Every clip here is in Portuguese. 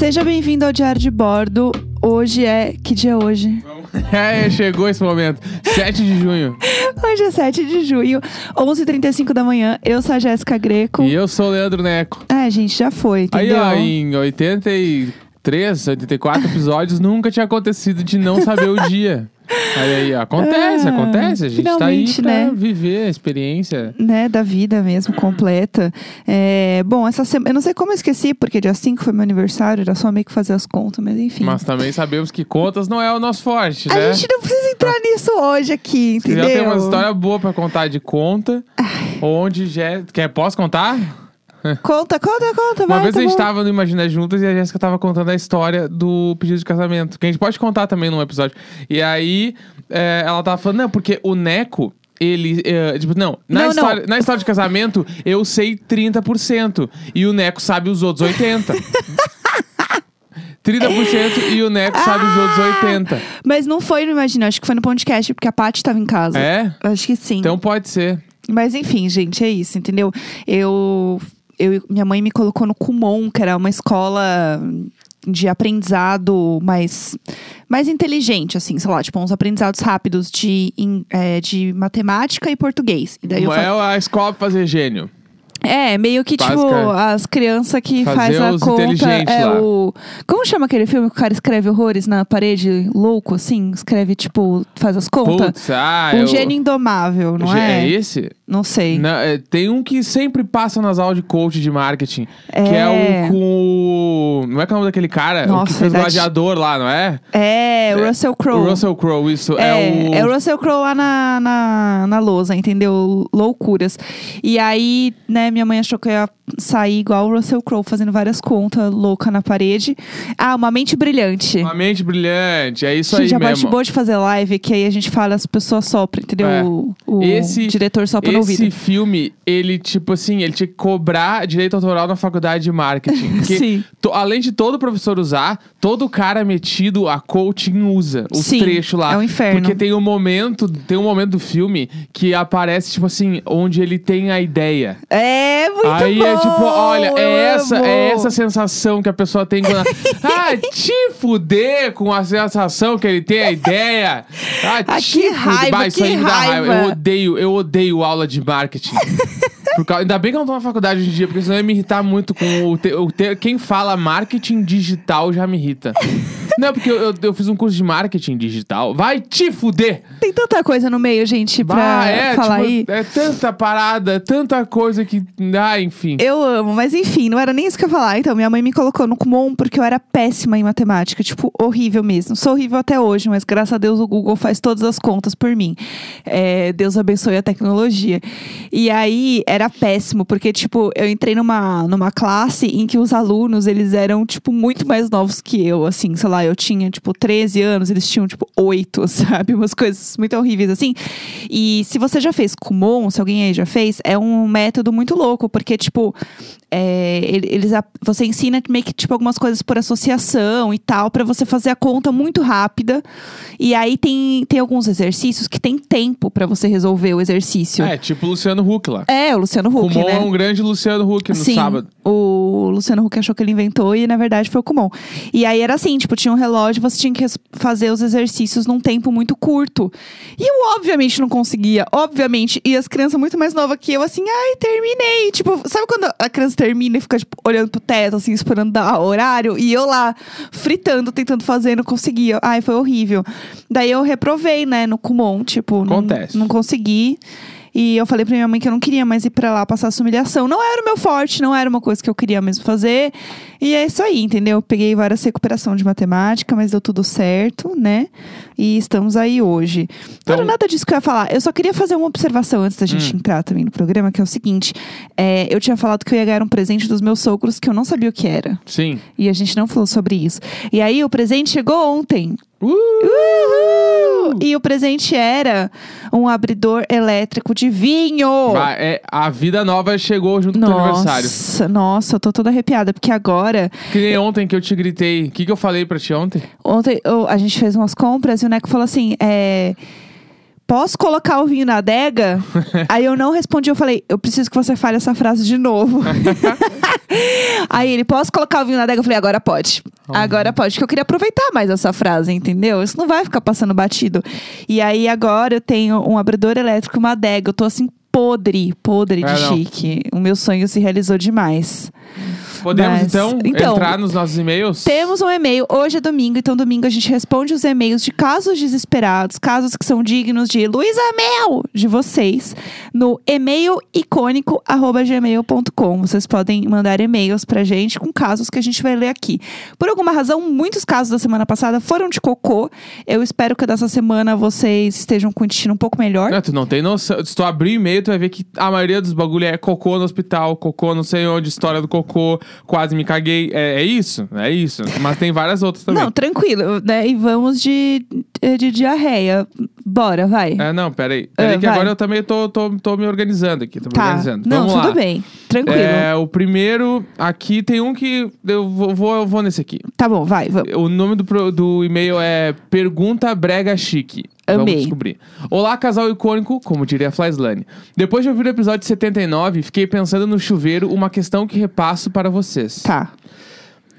Seja bem-vindo ao Diário de Bordo. Hoje é. Que dia é hoje? É, chegou esse momento. 7 de junho. Hoje é 7 de junho, 11h35 da manhã. Eu sou a Jéssica Greco. E eu sou o Leandro Neco. É, gente, já foi, Aí, entendeu? ó, em 83, 84 episódios, nunca tinha acontecido de não saber o dia. Aí, aí, acontece, Ah, acontece. A gente tá aí pra né? viver a experiência. Né, da vida mesmo, completa. É, bom, essa semana. Eu não sei como eu esqueci, porque dia 5 foi meu aniversário, era só meio que fazer as contas, mas enfim. Mas também sabemos que contas não é o nosso forte, a né? gente não precisa entrar nisso hoje aqui, Você entendeu? já tem uma história boa pra contar de conta, onde já... Quer, posso contar? Conta, conta, conta, Uma vai, vez tá a gente bom. tava no Imagina Juntas e a Jéssica tava contando a história do pedido de casamento. Que a gente pode contar também num episódio. E aí, é, ela tava falando, não, porque o Neco, ele. é, tipo, não na, Não, não. história, na história de casamento, eu sei 30%. E o Neco sabe os outros 80%. 30% e o Neco sabe os outros 80%. Mas não foi no Imagina, acho que foi no podcast, porque a Paty tava em casa. É? Acho que sim. Então pode ser. Mas enfim, gente, é isso, entendeu? Eu, eu minha mãe me colocou no Kumon, que era uma escola de aprendizado mais, mais inteligente, assim, sei lá, tipo, uns aprendizados rápidos de, em- é, de matemática e português. E daí eu Não fa- é a escola pra fazer gênio. É, meio que, tipo, as crianças que Fazer faz a os conta. inteligentes É lá. o. Como chama aquele filme que o cara escreve horrores na parede, louco, assim? Escreve, tipo, faz as contas? Putz, ah, um eu... gênio indomável, não é? É esse? Não sei. Não, é, tem um que sempre passa nas aulas de coach de marketing. Que é É. o com. o- Não é que é o nome daquele cara? o Nossa, que fez o verdade. gladiador lá, não é? É, o Russell Crowe. O Russell Crowe, isso. É, É, o. é Russell Crowe lá na, na, na lousa, entendeu? Loucuras. E aí, né, minha mãe achou que eu ia sair igual o Russell Crowe, fazendo várias contas louca na parede. Ah, uma mente brilhante. Uma mente brilhante, é isso gente, aí a parte mesmo. boa de fazer live é que aí a gente fala, as pessoas sopram, entendeu? É. O, o Esse- diretor sopra no Esse ouvido. filme, ele, tipo assim, ele tinha que cobrar direito autoral na faculdade de marketing. Porque, Sim. to- além de todo professor usar, todo cara metido a coaching usa os Sim, trechos lá. é um inferno. Porque tem um momento, tem um momento do filme que aparece, tipo assim, onde ele tem a ideia. É muito Aí bom! é tipo, olha, é essa, amo. é essa sensação que a pessoa tem quando. ah, te fuder com a sensação que ele tem a ideia. Ah, Ah, te que fuder. raiva, Bah, isso que aí me dá raiva. raiva. Eu odeio, eu odeio aula de marketing. Por causa- ainda bem que eu não tô na faculdade hoje em dia, porque senão eu ia me irritar muito com o, te- o te- Quem fala marketing digital já me irrita. Não, porque eu, eu, eu fiz um curso de marketing digital. Vai te fuder! Tem tanta coisa no meio, gente, pra Bah, é, falar tipo, aí. é tanta parada, é tanta coisa que. Ah, enfim. Eu amo, mas enfim, não era nem isso que eu ia falar. Então, minha mãe me colocou no Kumon porque eu era péssima em matemática, tipo, horrível mesmo. Sou horrível até hoje, mas graças a Deus o Google faz todas as contas por mim. É, Deus abençoe a tecnologia. E aí, era péssimo, porque, tipo, eu entrei numa, numa classe em que os alunos, eles eram, tipo, muito mais novos que eu, assim, sei lá, eu tinha, tipo, 13 anos, eles tinham, tipo, 8, sabe? Umas coisas muito horríveis, assim. E se você já fez Kumon, se alguém aí já fez, é um método muito louco, porque, tipo, é, ele- eles, você ensina meio que, tipo, algumas coisas por associação e tal, pra você fazer a conta muito rápida. E aí tem, tem alguns exercícios que tem tempo pra você resolver o exercício. É, tipo o Luciano Huck lá. É, o Luciano Huck, Kumon né? é um grande Luciano Huck no Sim, sábado. o Luciano Huck achou que ele inventou e na verdade foi o Kumon. E aí era assim, tipo, tinha um relógio, você tinha que fazer os exercícios num tempo muito curto. E eu obviamente não conseguia, obviamente. E as crianças muito mais novas que eu, assim, ai, terminei. Tipo, sabe quando a criança termina e fica, tipo, olhando pro teto, assim, esperando dar horário? E eu lá, fritando, tentando fazer, não conseguia. Ai, foi horrível. Daí eu reprovei, né, no Kumon, tipo, não, não consegui. E eu falei pra minha mãe que eu não queria mais ir pra lá passar essa humilhação. Não era o meu forte, não era uma coisa que eu queria mesmo fazer. E é isso aí, entendeu? Peguei várias recuperação de matemática, mas deu tudo certo, né? E estamos aí hoje. Não era Então- nada disso que eu ia falar. Eu só queria fazer uma observação antes da gente Hum. entrar também no programa, que é o seguinte: é, eu tinha falado que eu ia ganhar um presente dos meus sogros que eu não sabia o que era. Sim. E a gente não falou sobre isso. E aí o presente chegou ontem. Uh! Uhul! E o presente era um abridor elétrico de vinho. Vai, é, a vida nova chegou junto com o teu aniversário. Nossa, nossa, eu tô toda arrepiada, porque agora, Que nem ontem que eu te gritei. O que, que eu falei pra ti ontem? ontem eu- a gente fez umas compras e o Neco falou assim: é. Posso colocar o vinho na adega? Aí eu não respondi, eu falei, eu preciso que você fale essa frase de novo. Aí ele, posso colocar o vinho na adega? Eu falei, agora pode. Agora pode, porque eu queria aproveitar mais essa frase, entendeu? Isso não vai ficar passando batido. E aí agora eu tenho um abridor elétrico e uma adega. Eu tô assim, podre, podre de É, chique. O meu sonho se realizou demais. Podemos Mas- então, então, entrar nos nossos e-mails? Temos um e-mail. Hoje é domingo, então domingo a gente responde os e-mails de casos desesperados, casos que são dignos de Luísa Mel de vocês, no e-mail-icônico@gmail.com. Vocês podem mandar e-mails pra gente com casos que a gente vai ler aqui. Por alguma razão, muitos casos da semana passada foram de cocô. Eu espero que dessa semana vocês estejam com o intestino um pouco melhor. Não, tu não tem noção. Se tu abrir o e-mail, tu vai ver que a maioria dos bagulho é cocô no hospital, cocô não sei onde, história do cocô, quase me caguei. É, é isso, é isso. Mas tem várias outras também. Não, tranquilo, né? E vamos de, de diarreia. Bora, vai. É, não, peraí. Peraí Ah, que vai. agora eu também tô, tô, tô me organizando aqui. Tô me Tá. organizando. Não, Vamos tudo lá. bem. Tranquilo. É, o primeiro, aqui tem um que eu vou, vou, eu vou nesse aqui. Tá bom, vai, vamos. O nome do, do e-mail é Pergunta Brega Chique. Vamos Amei. descobrir. Olá, casal icônico, como diria a Flyslane. Depois de ouvir o episódio 79, fiquei pensando no chuveiro uma questão que repasso para vocês. Tá.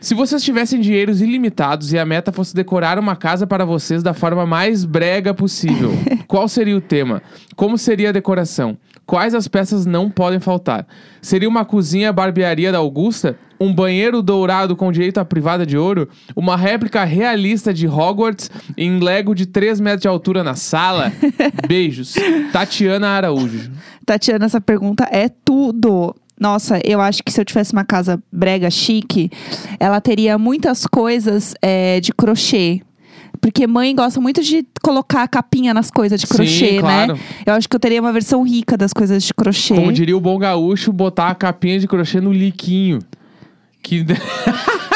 Se vocês tivessem dinheiros ilimitados e a meta fosse decorar uma casa para vocês da forma mais brega possível, qual seria o tema? Como seria a decoração? Quais as peças não podem faltar? Seria uma cozinha barbearia da Augusta? Um banheiro dourado com direito à privada de ouro? Uma réplica realista de Hogwarts em Lego de 3 metros de altura na sala? Beijos. Tatiana Araújo. Tatiana, essa pergunta é tudo. Nossa, eu acho que se eu tivesse uma casa brega chique, ela teria muitas coisas é, de crochê. Porque mãe gosta muito de colocar capinha nas coisas de Sim, crochê, claro. né? Eu acho que eu teria uma versão rica das coisas de crochê. Como diria o bom gaúcho, botar a capinha de crochê no liquinho. Que.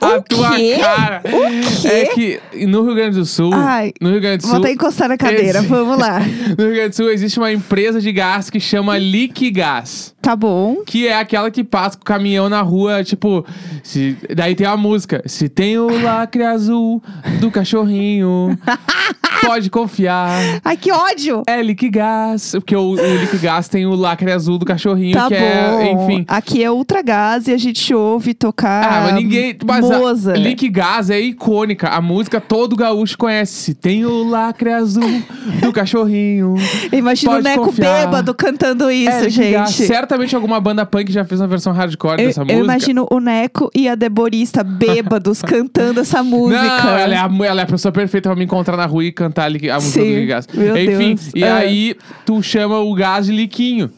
a tua quê? cara. O quê? É que no Rio Grande do Sul. Ai, no Rio Grande do Vou Sul. até encostar na cadeira, Esse- vamos lá. No Rio Grande do Sul existe uma empresa de gás que chama Liquigás. Tá bom. Que é aquela que passa com o caminhão na rua, tipo. Se, daí tem a música. Se tem o lacre azul do cachorrinho, pode confiar. Ai, que ódio! É Liquigás. Porque o, o Liquigás tem o lacre azul do cachorrinho, Tá que bom. é, enfim. Aqui é Ultra Gás e a gente ouve tocar. Ah, mas ninguém. Mas a Moza. Liquigás é icônica. A música todo gaúcho conhece. Tem o lacre azul do cachorrinho. Imagina o Neco confiar. bêbado cantando isso, é, gente. Certamente alguma banda punk já fez uma versão hardcore Eu, dessa eu música. imagino o Neco e a Deborista bêbados cantando essa música. Não, ela é, a, ela é a pessoa perfeita pra me encontrar na rua e cantar a, música Sim, do Liquigás. meu Enfim, Deus. e Ah. aí tu chama o gás de liquinho.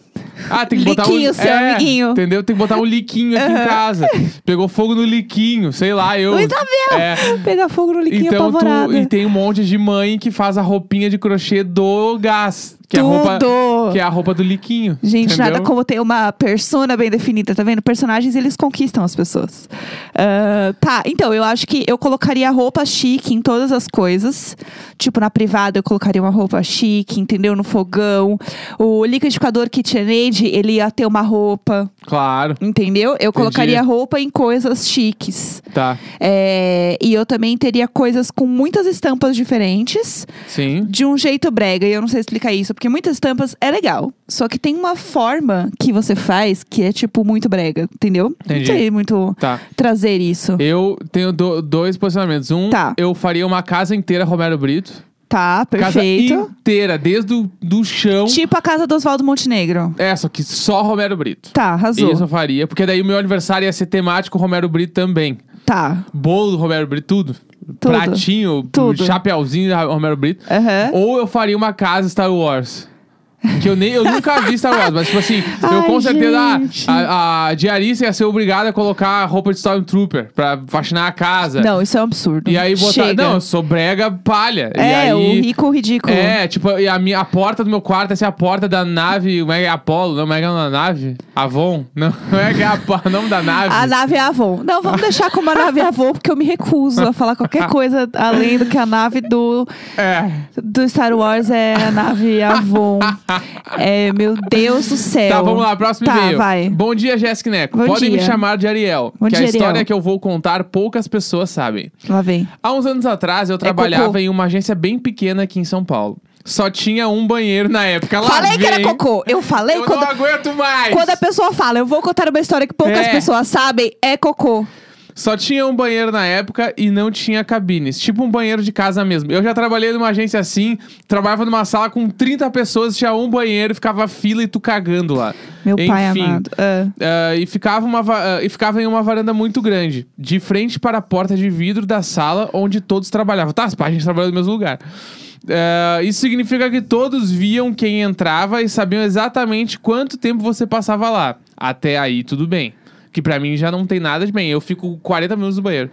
Ah, tem que botar Liquinho, um. seu é, amiguinho. Entendeu? Tem que botar um liquinho aqui em Aham. casa. Pegou fogo no liquinho, sei lá, eu. Luísa Mel! É, Pegar fogo no liquinho então tu, apavorada. e tem um monte de mãe que faz a roupinha de crochê do gás. Que é a roupa, Tudo! que é a roupa do liquinho. Gente, entendeu? nada como ter uma persona bem definida, tá vendo? Personagens, eles conquistam as pessoas. Ah, tá, então, eu acho que eu colocaria roupa chique em todas as coisas. Tipo, na privada eu colocaria uma roupa chique, entendeu? No fogão. O liquidificador KitchenAid, ele ia ter uma roupa, Claro, entendeu? Eu colocaria roupa em coisas chiques. tá. É, e eu também teria coisas com muitas estampas diferentes, Sim. de um jeito brega. E eu não sei explicar isso, porque muitas estampas é legal. Só que tem uma forma que você faz que é, tipo, muito brega, entendeu? Entendi. Não sei muito Tá. trazer isso. Eu tenho do- dois posicionamentos. Um, Tá. eu faria uma casa inteira Romero Brito. Tá, Casa perfeito. inteira, desde o do chão. Tipo a casa do Oswaldo Montenegro. É, só que só Romero Brito. Tá, arrasou. Isso eu faria, porque daí o meu aniversário ia ser temático Romero Brito também. Tá. Bolo do Romero Brito, tudo. Tudo. Pratinho, Tudo. chapeuzinho da Romero Brito. Aham. Ou eu faria uma casa Star Wars. Que eu, nem, eu nunca vi Star Wars, mas tipo assim, eu Ai, com certeza gente. a, a diarista ia ser obrigada a colocar roupa de Stormtrooper pra faxinar a casa. Não, isso é um absurdo. E aí botar. Chega. Não, eu sou brega palha. e É, aí, o rico ridículo. É, tipo, e a, minha, a porta do meu quarto ia ser a porta da nave. Como é que é? Apolo? Não, como é que é da nave? Avon? Não, como é que é a, o nome da nave? A nave é Avon. Não, vamos deixar como a nave Avon, porque eu me recuso a falar qualquer coisa além do que a nave do, É. do Star Wars é a nave Avon. É, meu Deus do céu. Tá, vamos lá, próximo tá, e-mail. vai. Bom dia, Jéssica Neco. Bom Podem me dia. chamar de Ariel. Bom que dia, a história Ariel. que eu vou contar poucas pessoas sabem. Lá vem. Há uns anos atrás, eu É cocô. trabalhava em uma agência bem pequena aqui em São Paulo. Só tinha um banheiro na época. Lá falei que era vem. cocô. Eu falei Eu quando, não aguento mais. quando a pessoa fala, eu vou contar uma história que poucas É. pessoas sabem, é cocô. Só tinha um banheiro na época e não tinha cabines. Tipo um banheiro de casa mesmo. Eu já trabalhei numa agência assim, trabalhava numa sala com 30 pessoas, tinha um banheiro, ficava fila e tu cagando lá. Meu pai Enfim, amado. Ah. ah, e, ficava uma, ah, e ficava em uma varanda muito grande, de frente para a porta de vidro da sala onde todos trabalhavam. Tá, a gente trabalhava no mesmo lugar. Ah, isso significa que todos viam quem entrava e sabiam exatamente quanto tempo você passava lá. Até aí, tudo bem. Que pra mim já não tem nada de bem. Eu fico 40 minutos no banheiro.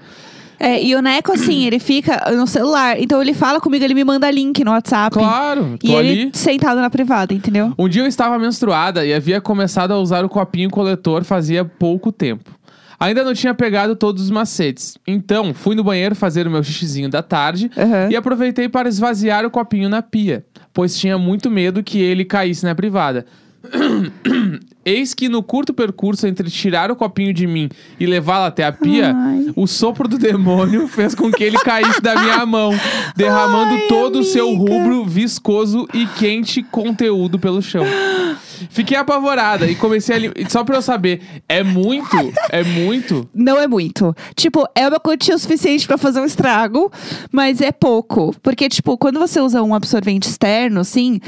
É, e o Neco, assim, ele fica no celular. Então ele fala comigo, ele me manda link no WhatsApp. Claro, E tô ele ali. sentado na privada, entendeu? Um dia eu estava menstruada e havia começado a usar o copinho coletor fazia pouco tempo. Ainda não tinha pegado todos os macetes. Então, fui no banheiro fazer o meu xixizinho da tarde Aham. e aproveitei para esvaziar o copinho na pia, pois tinha muito medo que ele caísse na privada. Eis que no curto percurso entre tirar o copinho de mim e levá-lo até a pia, Ai. o sopro do demônio fez com que ele caísse da minha mão, derramando Ai, todo o seu rubro viscoso e quente conteúdo pelo chão. Fiquei apavorada e comecei a. lim- Só pra eu saber, é muito? É muito? Não é muito. Tipo, é uma quantia o suficiente pra fazer um estrago, mas é pouco. Porque, tipo, quando você usa um absorvente externo, assim.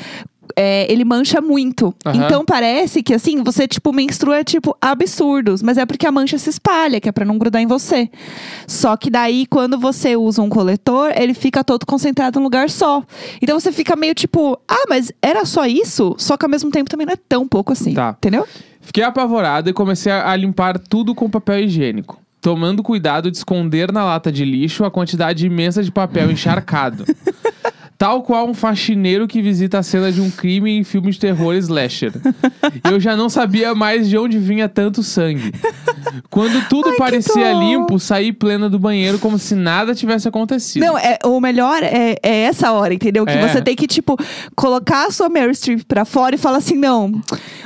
É, ele mancha muito. Aham. Então parece que assim, você, tipo, menstrua, tipo, absurdos. Mas é porque a mancha se espalha, que é pra não grudar em você. Só que daí, quando você usa um coletor, ele fica todo concentrado num lugar só. Então você fica meio tipo, ah, mas era só isso? Só que ao mesmo tempo também não é tão pouco assim. Tá. Entendeu? Fiquei apavorada e comecei a limpar tudo com papel higiênico. Tomando cuidado de esconder na lata de lixo a quantidade imensa de papel encharcado. Tal qual um faxineiro que visita a cena de um crime em filme de terror slasher. Eu já não sabia mais de onde vinha tanto sangue. Quando tudo Ai, parecia limpo, saí plena do banheiro como se nada tivesse acontecido. Não, é, o melhor é, é essa hora, entendeu? Que É. você tem que, tipo, colocar a sua Meryl Streep pra fora e falar assim: não,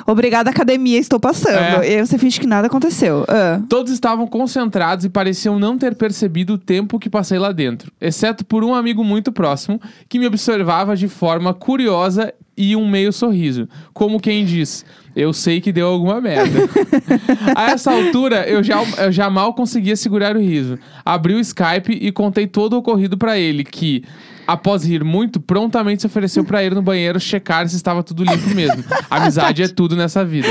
obrigada, academia, estou passando. É. E aí você finge que nada aconteceu. Ah. Todos estavam concentrados e pareciam não ter percebido o tempo que passei lá dentro, exceto por um amigo muito próximo que me observava de forma curiosa e um meio sorriso, como quem diz: Eu sei que deu alguma merda. A essa altura, eu já, eu já mal conseguia segurar o riso. Abri o Skype e contei todo o ocorrido pra ele, que. Após rir muito, prontamente se ofereceu pra ir no banheiro checar se estava tudo limpo mesmo. Amizade é tudo nessa vida.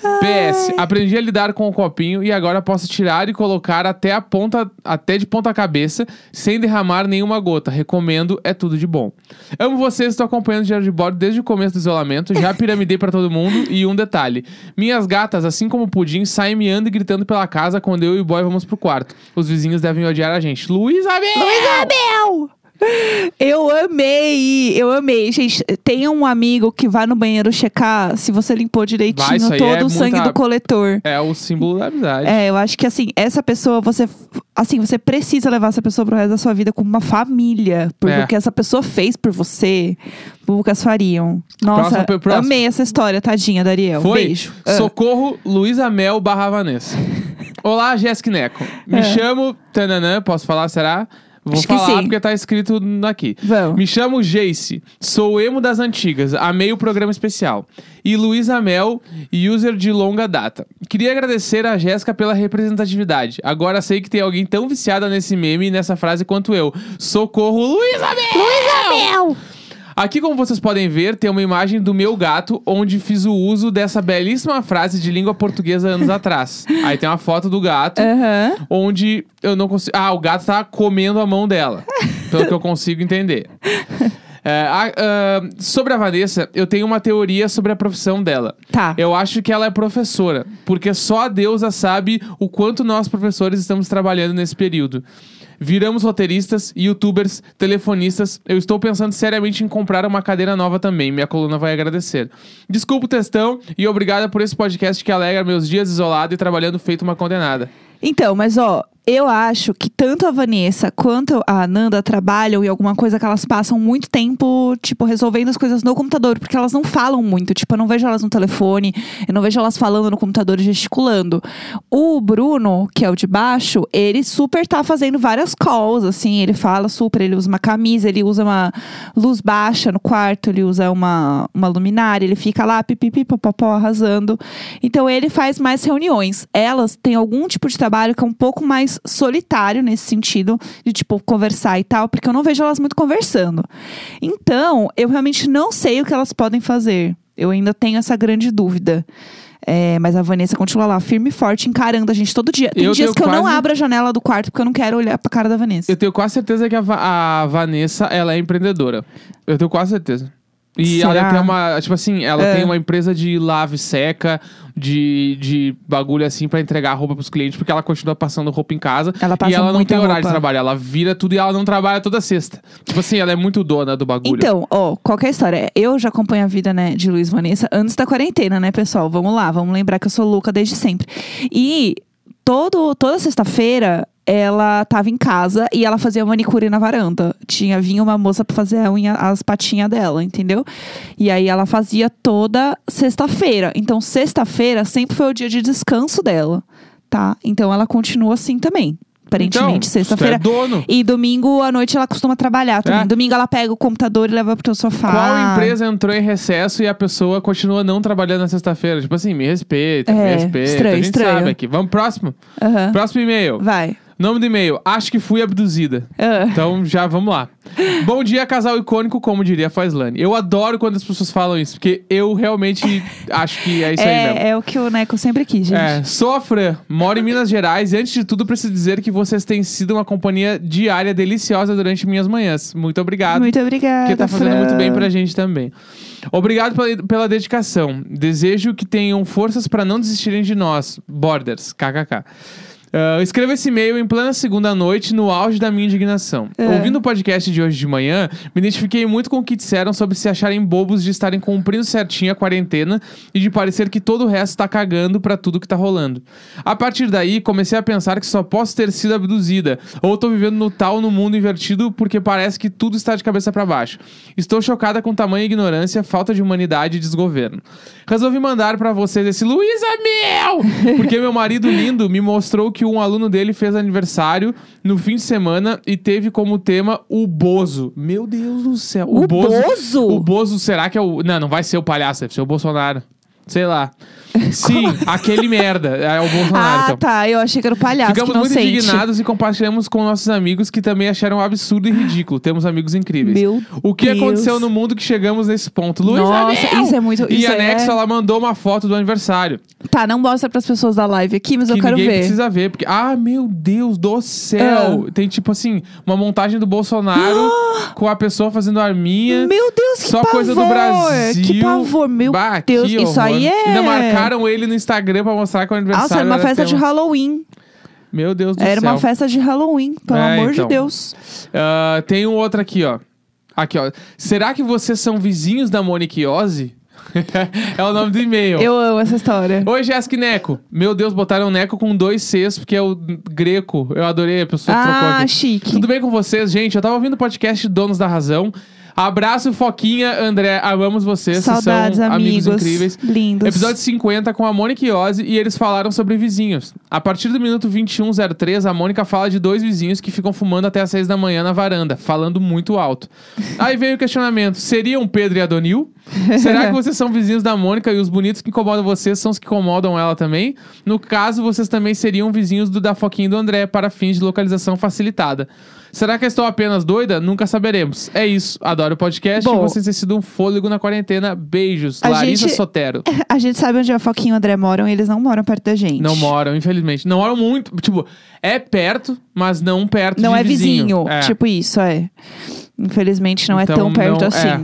PS, aprendi a lidar com o copinho e agora posso tirar e colocar até a ponta, até de ponta cabeça, sem derramar nenhuma gota. Recomendo, é tudo de bom. Amo vocês, estou acompanhando o Diário de Bordo desde o começo do isolamento, já piramidei pra todo mundo e um detalhe. Minhas gatas, assim como o Pudim, saem miando e gritando pela casa quando eu e o boy vamos pro quarto. Os vizinhos devem odiar a gente. Luiz Abel! Isabel! Eu amei, eu amei. Gente, tem um amigo que vai no banheiro checar se você limpou Vai, direitinho aí todo é o sangue muita- do coletor. É o símbolo da amizade. É, eu acho que assim, essa pessoa, você. Assim, você precisa levar essa pessoa pro resto da sua vida como uma família. Porque É. o que essa pessoa fez por você, poucas fariam. Nossa, amei essa história, tadinha, Dariel. Foi. Beijo. Ah. Socorro, Luísa Mel barra Vanessa. Olá, Jéssica Neco. Me É. chamo. Tananã, posso falar, será? Vou Acho falar porque tá escrito aqui. Vamos. Me chamo Jace, sou emo das antigas, amei o programa especial. E Luísa Mel, user de longa data. Queria agradecer a Jéssica pela representatividade. Agora sei que tem alguém tão viciada nesse meme e nessa frase quanto eu. Socorro, Luísa Mel! Isabel! Aqui, como vocês podem ver, tem uma imagem do meu gato, onde fiz o uso dessa belíssima frase de língua portuguesa anos atrás. Aí tem uma foto do gato, Aham. onde eu não consigo. Ah, o gato tá comendo a mão dela. Pelo que eu consigo entender. É, a- ah, sobre a Vanessa, eu tenho uma teoria sobre a profissão dela. Tá. Eu acho que ela é professora, porque só a deusa sabe o quanto nós, professores, estamos trabalhando nesse período. Viramos roteiristas, youtubers, telefonistas. Eu estou pensando seriamente em comprar uma cadeira nova também. Minha coluna vai agradecer. Desculpa o textão e obrigada por esse podcast que alegra meus dias isolado e trabalhando feito uma condenada. Então, mas ó, Eu acho que tanto a Vanessa quanto a Nanda trabalham em alguma coisa que elas passam muito tempo, tipo, resolvendo as coisas no computador, porque elas não falam muito. Tipo, eu não vejo elas no telefone, eu não vejo elas falando no computador gesticulando. O Bruno, que é o de baixo, ele super tá fazendo várias calls, assim, ele fala super, ele usa uma camisa, ele usa uma luz baixa no quarto, ele usa uma, uma luminária, ele fica lá pipipi arrasando. Então ele faz mais reuniões. Elas têm algum tipo de trabalho que é um pouco mais solitário nesse sentido, de tipo conversar e tal, porque eu não vejo elas muito conversando. Então, eu realmente não sei o que elas podem fazer. Eu ainda tenho essa grande dúvida. É, mas a Vanessa continua lá, firme e forte, encarando a gente todo dia. Tem Eu dias que eu não abro a janela do quarto porque eu não quero olhar pra cara da Vanessa. Eu tenho quase certeza que a, Va- a Vanessa, ela é empreendedora. Eu tenho quase certeza. E Será? ela tem uma, tipo assim, ela É. tem uma empresa de lave seca, de, de bagulho assim pra entregar roupa pros clientes, porque ela continua passando roupa em casa. Ela passa e ela não tem horário de roupa. trabalho, ela vira tudo e ela não trabalha toda sexta. Tipo assim, ela é muito dona do bagulho. Então, ó, qualquer história. Eu já acompanho a vida, né, de Luiz Vanessa antes da quarentena, né, pessoal? Vamos lá, vamos lembrar que eu sou louca desde sempre. E todo, toda sexta-feira ela tava em casa e ela fazia manicure na varanda. Tinha vinha uma moça pra fazer a unha, as patinhas dela, entendeu? E aí ela fazia toda sexta-feira. Então, sexta-feira sempre foi o dia de descanso dela, tá? Então ela continua assim também. Aparentemente, então, sexta-feira. tu é dono. E domingo à noite ela costuma trabalhar também. É. Domingo ela pega o computador e leva pro teu sofá. Qual empresa entrou em recesso e a pessoa continua não trabalhando na sexta-feira? Tipo assim, me respeita, É, me respeita. estranho, a gente estranho. sabe aqui. Vamos próximo? Aham. Próximo e-mail. Vai. Nome do e-mail, acho que fui abduzida. Ah. Então já vamos lá. Bom dia, casal icônico, como diria Faislane. Eu adoro quando as pessoas falam isso, porque eu realmente acho que é isso aí mesmo. É, é o que o Neco sempre quis, gente. É, sou a Fran, moro em Minas Gerais e antes de tudo preciso dizer que vocês têm sido uma companhia diária deliciosa durante minhas manhãs. Muito obrigado. Muito obrigada. Porque tá fazendo Fran. muito bem pra gente também. Obrigado pela, pela dedicação. Desejo que tenham forças pra não desistirem de nós. Borders, kkk. Ah, escrevo esse e-mail em plena segunda noite, no auge da minha indignação. É. Ouvindo o podcast de hoje de manhã, me identifiquei muito com o que disseram sobre se acharem bobos de estarem cumprindo certinho a quarentena e de parecer que todo o resto tá cagando pra tudo que tá rolando. A partir daí, comecei a pensar que só posso ter sido abduzida, ou tô vivendo no tal no mundo invertido porque parece que tudo está de cabeça pra baixo. Estou chocada com tamanha ignorância, falta de humanidade e desgoverno. Resolvi mandar pra vocês esse Luísa meu! Porque meu marido lindo me mostrou que um aluno dele fez aniversário no fim de semana e teve como tema o Bozo. Meu Deus do céu. O Bozo? O Bozo, será que é o. Não, não vai ser o palhaço, deve ser o Bolsonaro. Sei lá. Sim, aquele merda. É o Bolsonaro, Ah, então. tá. Eu achei que era o palhaço Ficamos muito sente. indignados e compartilhamos com nossos amigos que também acharam absurdo e ridículo. Temos amigos incríveis. Meu o que Deus. aconteceu no mundo que chegamos nesse ponto? Luiz Nossa, Abel! isso é muito- E isso anexo, é- ela mandou uma foto do aniversário. Tá, não mostra pras pessoas da live aqui, mas eu que quero ninguém ver. precisa ver. Porque, ah, meu Deus do céu! Tem tipo assim, uma montagem do Bolsonaro com a pessoa fazendo arminha. Meu Deus, que Só pavor! coisa do Brasil. Que pavor, meu Bah, Deus. Isso horror. aí é... Ainda marcaram ele no Instagram pra mostrar que o aniversário Nossa, era uma festa de. Halloween. Meu Deus do Era céu. uma festa de Halloween, pelo É, amor então. de Deus. Ah, tem um outro aqui, ó. Aqui, ó. Será que vocês são vizinhos da Monique Iose? é o nome do e-mail. Eu amo essa história. Oi, Jéssica e Neco. Meu Deus, botaram Neco com dois Cs, porque é o greco. Eu adorei, a pessoa trocou Ah, aqui. chique. Tudo bem com vocês, gente? Eu tava ouvindo o podcast Donos da Razão. Abraço, Foquinha, André. Amamos vocês. Saudades, são amigos, amigos. incríveis. Lindos. Episódio 50 com a Mônica Iose e eles falaram sobre vizinhos. A partir do minuto 2103, a Mônica fala de dois vizinhos que ficam fumando até as 6 da manhã na varanda, falando muito alto. Aí veio o questionamento: seriam Pedro e Adonil? Será que vocês são vizinhos da Mônica e os bonitos que incomodam vocês são os que incomodam ela também? No caso, vocês também seriam vizinhos do da Foquinha e do André para fins de localização facilitada. Será que eu estou apenas doida? Nunca saberemos. É isso. Adoro o podcast Bom. e vocês têm sido um fôlego na quarentena. Beijos. Larissa gente- Sotero. A gente sabe onde a Foquinha e o André moram e eles não moram perto da gente. Não moram, infelizmente. Não moram muito. Tipo, é perto, mas não perto Não de é vizinho. É. Tipo isso, é. Infelizmente não Então, é tão perto não- assim. é.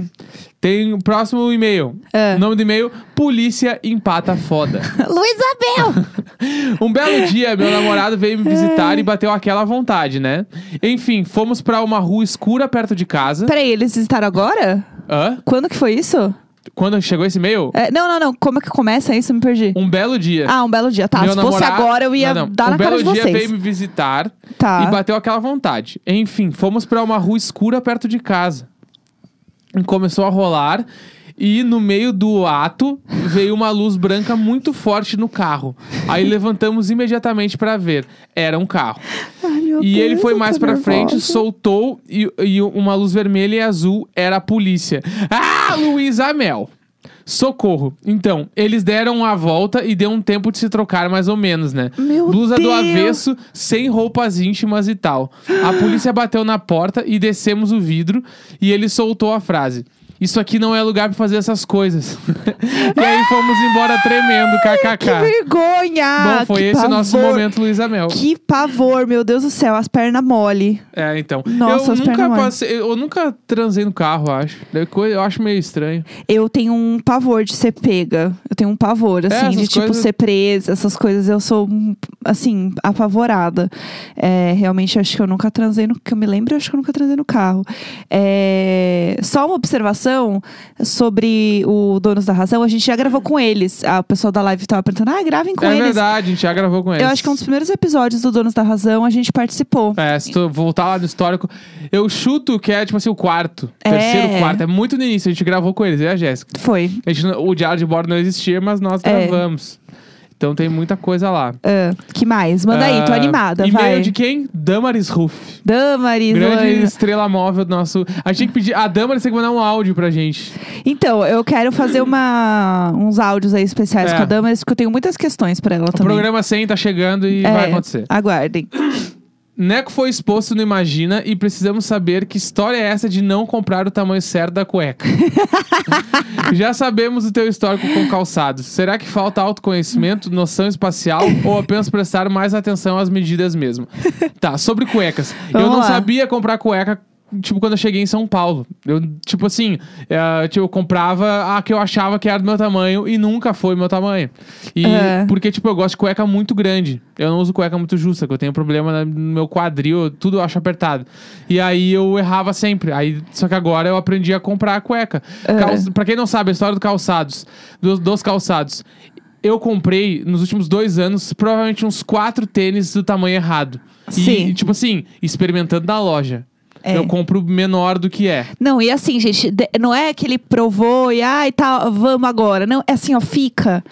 Tem o próximo e-mail. É. Nome do e-mail: Polícia empata foda. Luiz Abel! Um belo dia, meu namorado veio me visitar e bateu aquela vontade, né? Enfim, fomos pra uma rua escura perto de casa. Peraí, eles visitaram agora? Hã? Quando que foi isso? Quando chegou esse e-mail, É, não, não, não. Como é que começa isso? Me perdi. um belo dia. Ah, um belo dia. Tá, meu se fosse namorado- agora, eu ia Não, não. dar um na cara belo de dia vocês. veio me visitar Tá. e bateu aquela vontade. Enfim, fomos pra uma rua escura perto de casa. E começou a rolar. E no meio do ato veio uma luz branca muito forte no carro. Aí levantamos imediatamente pra ver. Era um carro. Ai, meu E Deus, ele foi mais pra frente, soltou e, e uma luz vermelha e azul era a polícia. Ah, Luísa Mel! Socorro. Então, eles deram a volta e deu um tempo de se trocar, mais ou menos, né? Meu Blusa do Deus. avesso, sem roupas íntimas e tal. A polícia bateu na porta e descemos o vidro e ele soltou a frase. Isso aqui não é lugar pra fazer essas coisas. e aí fomos embora tremendo, kkk. Que vergonha! Bom, foi que esse o nosso pavor. momento, Luísa Mel. Que pavor, meu Deus do céu, as pernas mole. É, então. Nossa, eu as nunca passei, eu nunca transei no carro, acho. É Eu acho meio estranho. Eu tenho um pavor de ser pega. Eu tenho um pavor, assim, É, de tipo coisas- ser presa, essas coisas. Eu sou, assim, apavorada. É, realmente, acho que eu nunca transei no. Que eu me lembro, acho que eu nunca transei no carro. É, só uma observação sobre o Donos da Razão. A gente já gravou com eles. A pessoa da live tava perguntando, ah, gravem com é eles. verdade, a gente já gravou com eles. Eu acho que é um dos primeiros episódios do Donos da Razão, a gente participou. É, se tu voltar lá no histórico, eu chuto que é tipo assim o quarto, É. terceiro, quarto. É muito no início, a gente gravou com eles, eu e a Jéssica. Foi. A gente, o diário de bordo não existia, mas nós É. gravamos. Então tem muita coisa lá. Ah, que mais? Manda aí, tô Ah, animada, E-mail vai. de quem? Damaris Ruff. Damaris, Grande estrela móvel do nosso. A gente tem que pedir. A Damaris tem que mandar um áudio pra gente. Então, eu quero fazer uma, uns áudios aí especiais É. com a Damaris, porque eu tenho muitas questões pra ela O também. programa 100 tá chegando e É, vai acontecer. Aguardem. Neco foi exposto no Imagina e precisamos saber que história é essa de não comprar o tamanho certo da cueca. Já sabemos o teu histórico com calçados. Será que falta autoconhecimento, noção espacial ou apenas prestar mais atenção às medidas mesmo? Tá, sobre cuecas. eu Vamos não lá. sabia comprar cueca. Tipo, quando eu cheguei em São Paulo. Eu, tipo assim, é, tipo, eu comprava a que eu achava que era do meu tamanho e nunca foi meu tamanho. E É. porque, tipo, eu gosto de cueca muito grande. Eu não uso cueca muito justa, que eu tenho problema no meu quadril, tudo eu acho apertado. E aí eu errava sempre. Aí, só que agora eu aprendi a comprar a cueca. É. Calça- Pra quem não sabe, a história do calçados, dos, dos calçados. Eu comprei, nos últimos dois anos, provavelmente uns quatro tênis do tamanho errado. E, Sim. tipo assim, experimentando na loja. É. Eu compro menor do que é. Não, e assim, gente, não é que ele provou e ai, tá, vamos agora. Não, é assim, ó, fica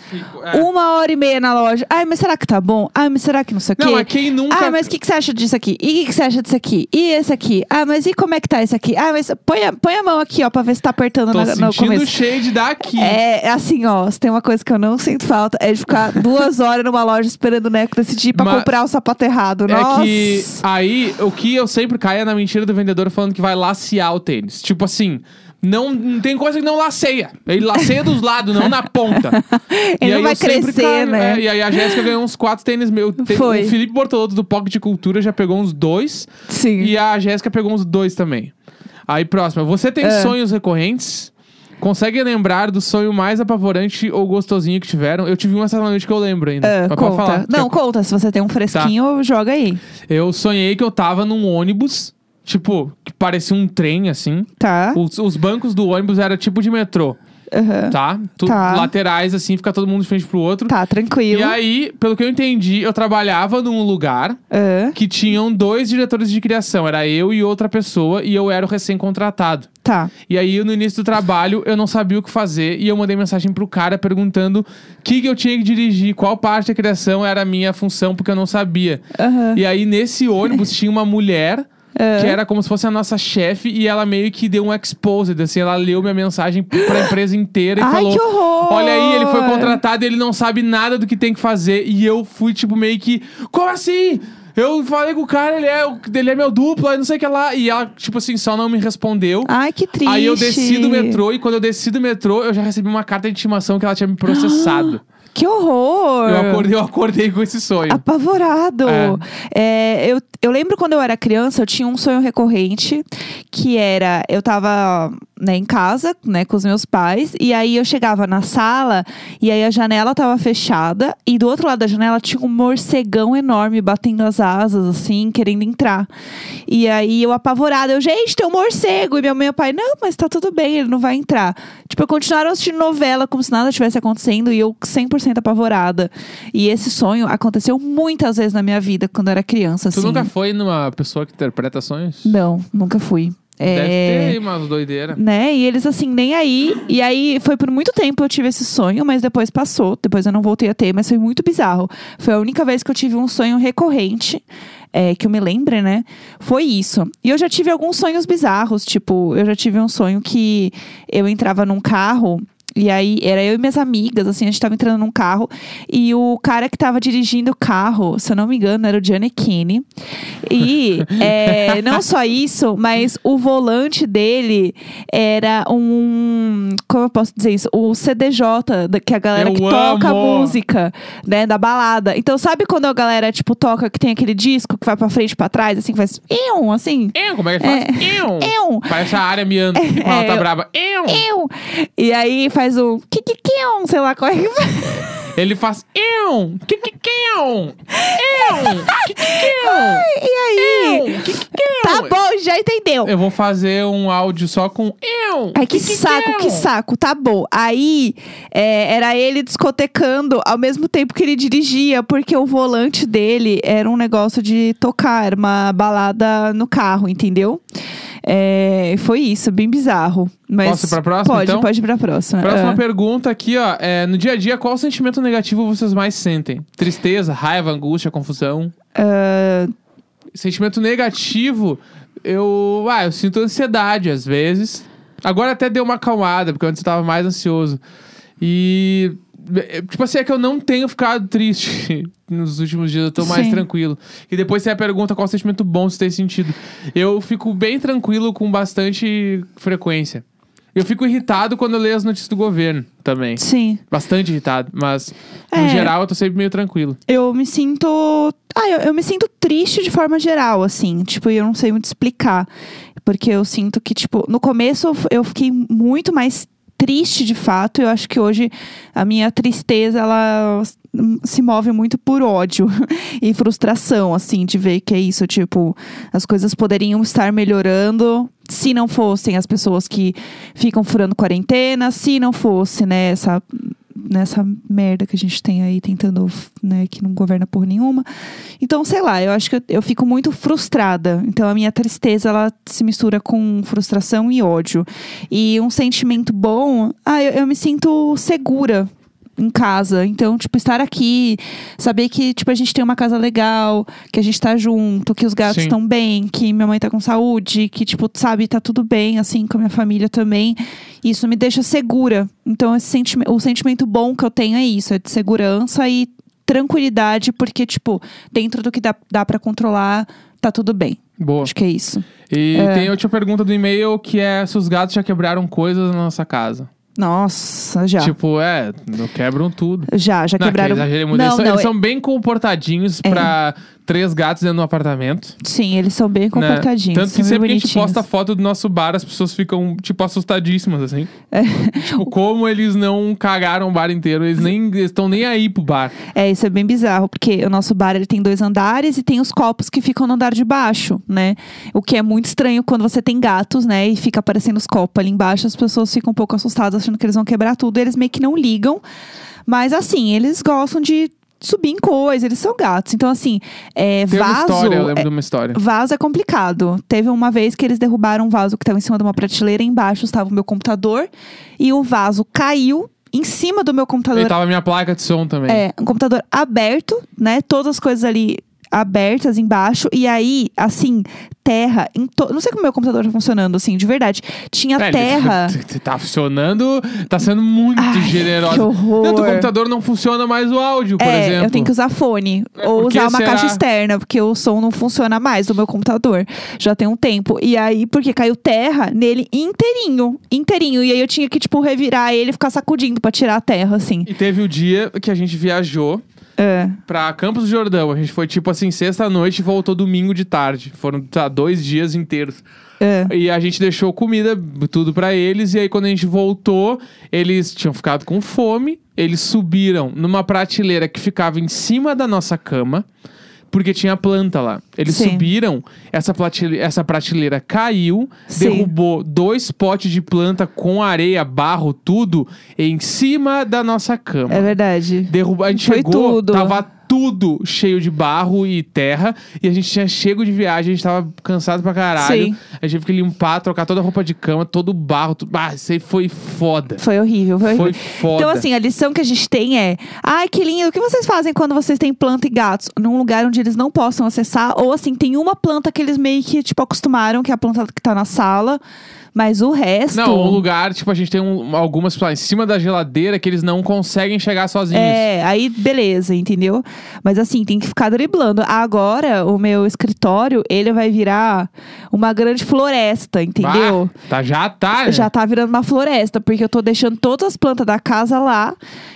É. uma hora e meia na loja. Ai, mas será que tá bom? Ai, mas será que não sei o Não, quê? mas quem nunca. Ah, mas o que, que você acha disso aqui? E o que, que você acha disso aqui? E esse aqui? Ah, mas e como é que tá esse aqui? Ah, mas põe a, põe a mão aqui, ó, pra ver se tá apertando Tô na, no sentindo começo. cheio daqui. É, assim, ó, se tem uma coisa que eu não sinto falta, é de ficar duas horas numa loja esperando o Neco decidir pra Mas- comprar o sapato errado. É Nossa. que aí, o que eu sempre caio é na mentira do vendedor falando que vai lacear o tênis. Tipo assim, não, não tem coisa que não laceia. Ele laceia dos lados, não na ponta. Ele E não aí vai crescer, caio, né? é, e aí a Jéssica ganhou uns quatro tênis. Tem- Foi. O Felipe Bortolotto do Pocket de Cultura já pegou uns dois. Sim. E a Jéssica pegou uns dois também. Aí, próxima. Você tem É. sonhos recorrentes? Consegue lembrar do sonho mais apavorante ou gostosinho que tiveram? Eu tive um essa noite que eu lembro ainda. Ah, pode conta. falar. Não, conta. Se você tem um fresquinho, joga aí. Eu sonhei que eu tava num ônibus, tipo, que parecia um trem, assim. Tá? Os, os bancos do ônibus era tipo de metrô, Aham. tá? Tu- Tá. Laterais, assim, fica todo mundo de frente pro outro. Tá, tranquilo. E aí, pelo que eu entendi, eu trabalhava num lugar Ah, que tinham dois diretores de criação. Era eu e outra pessoa, e eu era o recém-contratado. tá. E aí, no início do trabalho, eu não sabia o que fazer. E eu mandei mensagem pro cara perguntando o que, que eu tinha que dirigir, qual parte da criação era a minha função, porque eu não sabia. Aham. E aí, nesse ônibus, tinha uma mulher Ah. que era como se fosse a nossa chefe e ela meio que deu um exposed, assim, ela leu minha mensagem pra empresa inteira e Ai, falou: que horror! Olha aí, ele foi contratado e ele não sabe nada do que tem que fazer. E eu fui, tipo, meio que. Como assim? Eu falei com o cara, ele é, ele é meu duplo, aí não sei o que lá. E ela, tipo assim, só não me respondeu. Ai, que triste. Aí eu desci do metrô e quando eu desci do metrô, eu já recebi uma carta de intimação que ela tinha me processado. Que horror! eu, acordei, eu acordei com esse sonho. Apavorado. É, eu, eu lembro quando eu era criança, eu tinha um sonho recorrente que era. Eu tava né, em casa, né, com os meus pais. E aí eu chegava na sala e aí a janela tava fechada e do outro lado da janela tinha um morcegão enorme batendo as asas, assim, querendo entrar. E aí eu apavorada, eu, gente, tem um morcego. E minha mãe e meu pai, não, mas tá tudo bem, ele não vai entrar. Tipo, eu continuaram assistindo novela como se nada tivesse acontecendo e eu 100% apavorada. E esse sonho aconteceu muitas vezes na minha vida quando eu era criança, Tu assim. nunca foi numa pessoa que interpreta sonhos? Não, nunca fui. Deve É, ter aí umas doideiras. né? E eles assim, nem aí. E aí foi por muito tempo eu tive esse sonho, mas depois passou. Depois eu não voltei a ter, mas foi muito bizarro. Foi a única vez que eu tive um sonho recorrente. é, que eu me lembre, né? Foi isso. E eu já tive alguns sonhos bizarros. Tipo, eu já tive um sonho que eu entrava num carro. E aí, era eu e minhas amigas, assim, a gente tava entrando num carro. E o cara que tava dirigindo o carro, se eu não me engano, era o Giannichini. E é, não só isso, mas o volante dele era um. Como eu posso dizer isso? O CDJ, que é a galera Eu que toca amo! música, né, da balada. Então, sabe quando a galera, tipo, toca que tem aquele disco que vai pra frente e pra trás, assim, que faz. Ium, assim? Eu, como é que faz? Eu. Eu! Parece a área miando quando ela tá eu- brava. Eu. Eu! E aí faz o. Kikikão, sei lá qual é que faz. Ele faz eu. Que que que eu? Eu. Que que que eu? E aí? Eu. Que que que? Tá bom, já entendeu. Eu vou fazer um áudio só com eu. Ai, que, saco, que saco, tá bom. Aí, é, era ele discotecando ao mesmo tempo que ele dirigia, porque o volante dele era um negócio de tocar, era uma balada no carro, entendeu? É, foi isso, bem bizarro. Mas Posso ir pra próxima, Pode, então? pode ir pra próxima. Próxima Ah. pergunta aqui, ó. É, no dia a dia, qual sentimento negativo vocês mais sentem? Tristeza, raiva, angústia, confusão? Ah, Sentimento negativo, eu. Ah, eu sinto ansiedade às vezes. Agora até deu uma acalmada, porque antes eu tava mais ansioso. E. é, Tipo assim, é que eu não tenho ficado triste nos últimos dias, eu tô mais Sim. tranquilo. E depois você pergunta qual sentimento bom você tem sentido. Eu fico bem tranquilo com bastante frequência. Eu fico irritado quando eu leio as notícias do governo também. sim. Bastante irritado, mas no É. geral eu tô sempre meio tranquilo. Eu me sinto. Ah, eu, eu me sinto triste de forma geral, assim. Tipo, eu não sei muito explicar. Porque eu sinto que, tipo, no começo eu fiquei muito mais triste de fato. Eu acho que hoje a minha tristeza, ela se move muito por ódio e frustração, assim, de ver que é isso, tipo, as coisas poderiam estar melhorando se não fossem as pessoas que ficam furando quarentena, se não fosse, né, essa nessa merda que a gente tem aí tentando, né, que não governa por nenhuma. Então, sei lá, eu acho que eu, eu fico muito frustrada. Então, a minha tristeza, ela se mistura com frustração e ódio. E um sentimento bom, ah, eu, eu me sinto segura em casa. Então, tipo, estar aqui, saber que, tipo, a gente tem uma casa legal, que a gente tá junto, que os gatos estão bem, que minha mãe tá com saúde, que, tipo, sabe, tá tudo bem, assim, com a minha família também. Isso me deixa segura. Então, esse o sentimento bom que eu tenho é isso, é de segurança e tranquilidade, porque, tipo, dentro do que dá, dá para controlar, tá tudo bem. Boa. Acho que é isso. E É. tem outra pergunta do e-mail que é se os gatos já quebraram coisas na nossa casa. Nossa, já. Tipo, é, não quebram tudo. já, já Não, é que quebraram. muito. Não, eles, são, não, eles é- são bem comportadinhos pra três gatos dentro de um apartamento. Sim, eles são bem né? comportadinhos. Tanto que sempre que a gente posta foto do nosso bar, as pessoas ficam, tipo, assustadíssimas, assim. É. Tipo, como eles não cagaram o bar inteiro. Eles nem estão nem aí pro bar. É, isso é bem bizarro, porque o nosso bar ele tem dois andares e tem os copos que ficam no andar de baixo, né? O que é muito estranho quando você tem gatos, né? E fica aparecendo os copos ali embaixo, as pessoas ficam um pouco assustadas, achando que eles vão quebrar tudo. Eles meio que não ligam. Mas assim, eles gostam de subir em coisa, eles são gatos. Então, assim, é, Tem uma vaso. história, eu lembro é- de uma história. Vaso é complicado. Teve uma vez que eles derrubaram um vaso que estava em cima de uma prateleira, embaixo estava o meu computador, e o vaso caiu em cima do meu computador. E tava a minha placa de som também. É, um computador aberto, né? Todas as coisas ali abertas embaixo. E aí, assim, terra. Em to... Não sei como meu computador tá funcionando, assim, de verdade. Tinha É, ele- terra. Tá funcionando, tá sendo muito Ai, generosa. que horror. Não, teu computador não funciona mais o áudio, por é, exemplo. eu tenho que usar fone. É, ou usar uma será? caixa externa, porque o som não funciona mais do meu computador. Já tem um tempo. E aí, porque caiu terra nele inteirinho. Inteirinho. E aí eu tinha que, tipo, revirar ele e ficar sacudindo pra tirar a terra, assim. E teve o dia que a gente viajou É. pra Campos do Jordão. A gente foi, tipo assim, sexta-noite e voltou domingo de tarde. Foram, tá, dois dias inteiros. É. E a gente deixou comida, tudo pra eles. E aí, quando a gente voltou, eles tinham ficado com fome. Eles subiram numa prateleira que ficava em cima da nossa cama. Porque tinha planta lá. Eles Sim. subiram, essa prateleira, essa prateleira caiu, Sim. derrubou dois potes de planta com areia, barro, tudo em cima da nossa cama. É verdade. Derruba, a gente Foi chegou, tudo. tava tudo cheio de barro e terra. E a gente tinha chego de viagem, a gente tava cansado pra caralho. Sim. A gente teve que limpar, trocar toda a roupa de cama, todo o barro. Tudo... Ah, isso aí foi foda. Foi horrível, foi, Foi horrível. foda. Então, assim, a lição que a gente tem é: ai, que lindo, o que vocês fazem quando vocês têm planta e gatos? Num lugar onde eles não possam acessar, ou assim, tem uma planta que eles meio que, tipo, acostumaram, que é a planta que tá na sala, mas o resto. Não, um lugar, tipo, a gente tem um- algumas lá em cima da geladeira que eles não conseguem chegar sozinhos. É, aí beleza, entendeu? Mas assim, tem que ficar driblando. Agora, o meu escritório, ele vai virar uma grande floresta, entendeu? Tá, já tá, né? Já tá virando uma floresta, porque eu tô deixando todas as plantas da casa lá.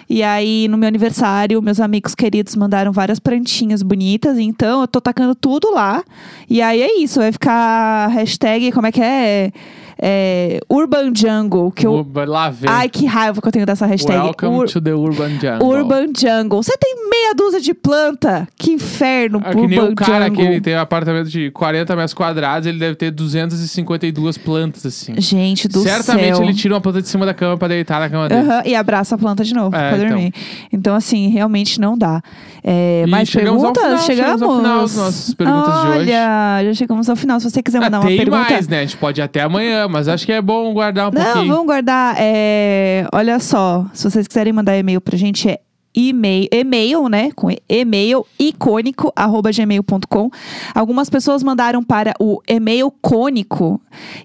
E aí, no meu aniversário, meus amigos queridos mandaram várias plantinhas bonitas. Então, eu tô tacando tudo lá. E aí é isso, vai ficar hashtag, como é que é? É, Urban Jungle, que eu... Urban- Lá vem. Ai, que raiva que eu tenho dessa hashtag. Welcome Ur- to the Urban Jungle. Urban Jungle. Você tem meia dúzia de planta? Que inferno, É que Urban nem o cara Jungle. que ele tem um apartamento de 40 metros quadrados, ele deve ter 252 plantas, assim. Gente do Certamente céu. ele tira uma planta de cima da cama pra deitar na cama dele. Aham, e abraça a planta de novo É, pra então. dormir. Então, assim, realmente não dá. É, mais chegamos perguntas? final, chegamos ao final das Chegamos. nossas perguntas de hoje. Olha, já chegamos ao final. Se você quiser Ah, mandar uma tem pergunta. mais, né? A gente pode ir até amanhã, mas acho que é bom guardar um Não, pouquinho. vamos guardar. é, olha só, se vocês quiserem mandar e-mail pra gente, é e-mail, e-mail, né? Com e-mail icônico arroba gmail.com. Algumas pessoas mandaram para o e-mail cônico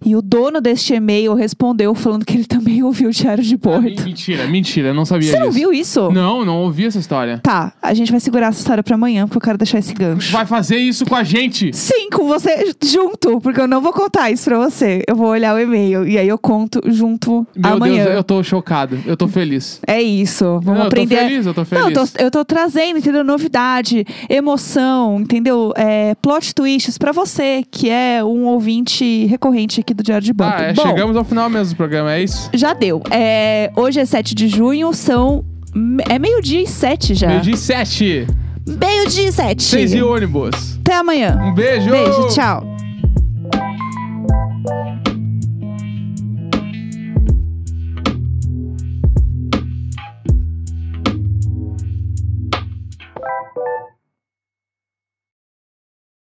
e o dono deste e-mail respondeu falando que ele também ouviu o Diário de Ah, Bordo. men- mentira, mentira, eu não sabia Você não disso. viu isso? Não, não ouvi essa história. Tá, a gente vai segurar essa história pra amanhã, porque eu quero deixar esse gancho. Vai fazer isso com a gente? Sim, com você junto, porque eu não vou contar isso pra você. Eu vou olhar o e-mail e aí eu conto junto Meu amanhã. Deus, eu tô chocado. Eu tô feliz. É isso. Vamos Não, eu tô aprender. feliz, eu tô Não, eu feliz. tô, eu tô trazendo, entendeu? Novidade, emoção, entendeu? É, plot twists pra você, que é um ouvinte recorrente aqui do Diário de Bordo. Ah, é, Bom, chegamos ao final mesmo do programa, é isso? já deu. É, hoje é 7 de junho, são. É meio-dia e sete já. Meio-dia e sete. Meio-dia e sete. Seis e ônibus. Até amanhã. Um beijo! Beijo, tchau.